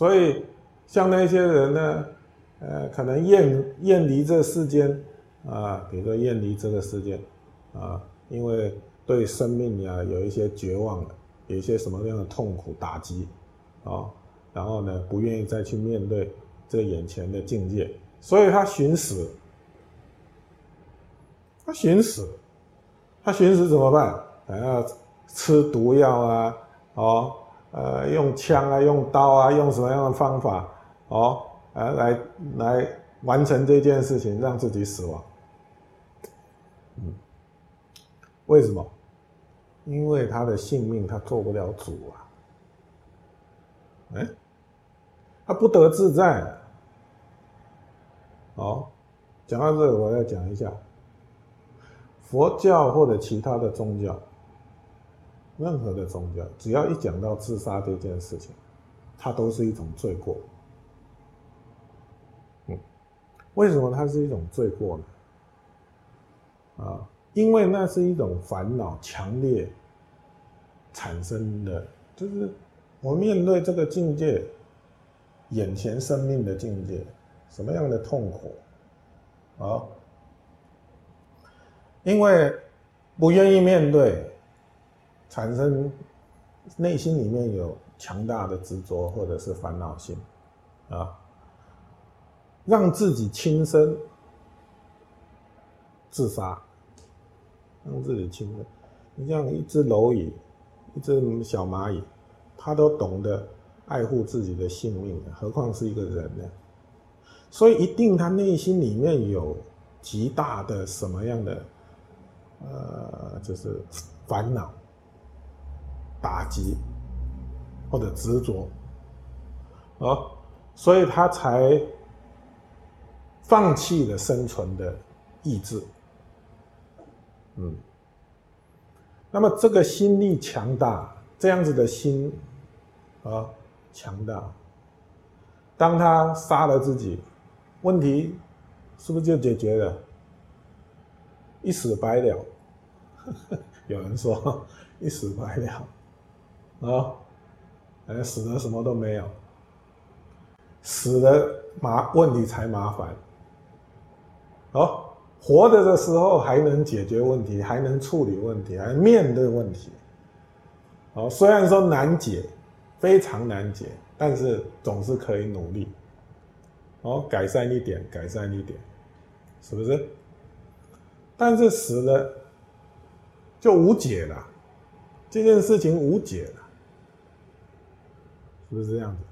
所以像那些人呢，呃，可能厌厌离这世间啊，比如说厌离这个世界啊，因为对生命呀有一些绝望，有一些什么样的痛苦打击啊，然后呢，不愿意再去面对这眼前的境界，所以他寻死，他寻死，他寻死怎么办？还要吃毒药啊，哦。呃，用枪啊，用刀啊，用什么样的方法哦，呃，来来完成这件事情，让自己死亡。嗯，为什么？因为他的性命他做不了主啊。哎，他不得自在。好，讲到这个，我要讲一下佛教或者其他的宗教。任何的宗教，只要一讲到自杀这件事情，它都是一种罪过。嗯，为什么它是一种罪过呢？啊，因为那是一种烦恼强烈产生的，就是我面对这个境界，眼前生命的境界，什么样的痛苦啊？因为不愿意面对。产生内心里面有强大的执着或者是烦恼心，啊，让自己轻生自杀，让自己轻生。你像一只蝼蚁，一只小蚂蚁，它都懂得爱护自己的性命，何况是一个人呢？所以一定他内心里面有极大的什么样的呃，就是烦恼。打击或者执着啊，所以他才放弃了生存的意志。嗯，那么这个心力强大，这样子的心啊强大，当他杀了自己，问题是不是就解决了？一死百了。有人说一死百了。啊，哎，死了什么都没有，死了麻问题才麻烦。哦，活着的时候还能解决问题，还能处理问题，还面对问题。哦，虽然说难解，非常难解，但是总是可以努力。哦，改善一点，改善一点，是不是？但是死了就无解了，这件事情无解了。是不是这样子？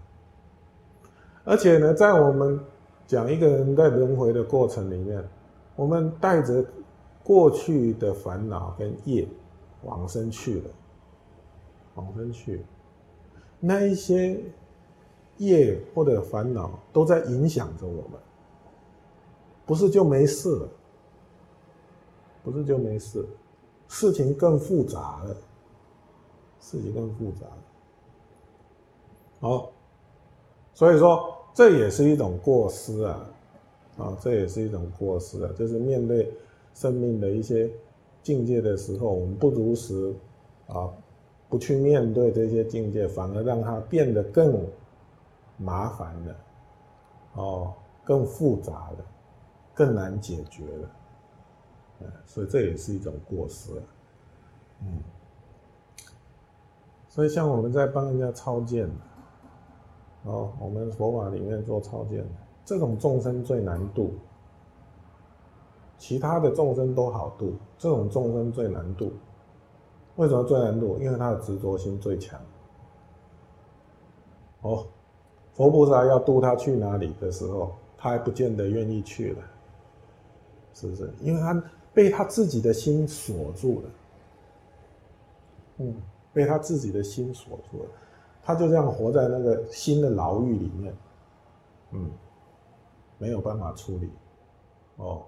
而且呢，在我们讲一个人在轮回的过程里面，我们带着过去的烦恼跟业往生去了，往生去，那一些业或者烦恼都在影响着我们，不是就没事了，不是就没事，事情更复杂了，事情更复杂了。好，所以说这也是一种过失啊，啊，这也是一种过失啊，就是面对生命的一些境界的时候，我们不如实啊，不去面对这些境界，反而让它变得更麻烦了，哦，更复杂了，更难解决了，嗯，所以这也是一种过失，嗯，所以像我们在帮人家超荐。哦，我们佛法里面做超荐，这种众生最难度，其他的众生都好度，这种众生最难度。为什么最难度？因为他的执着心最强。哦，佛菩萨要度他去哪里的时候，他还不见得愿意去了，是不是？因为他被他自己的心锁住了，嗯，被他自己的心锁住了。他就这样活在那个新的牢狱里面，嗯，没有办法处理，哦。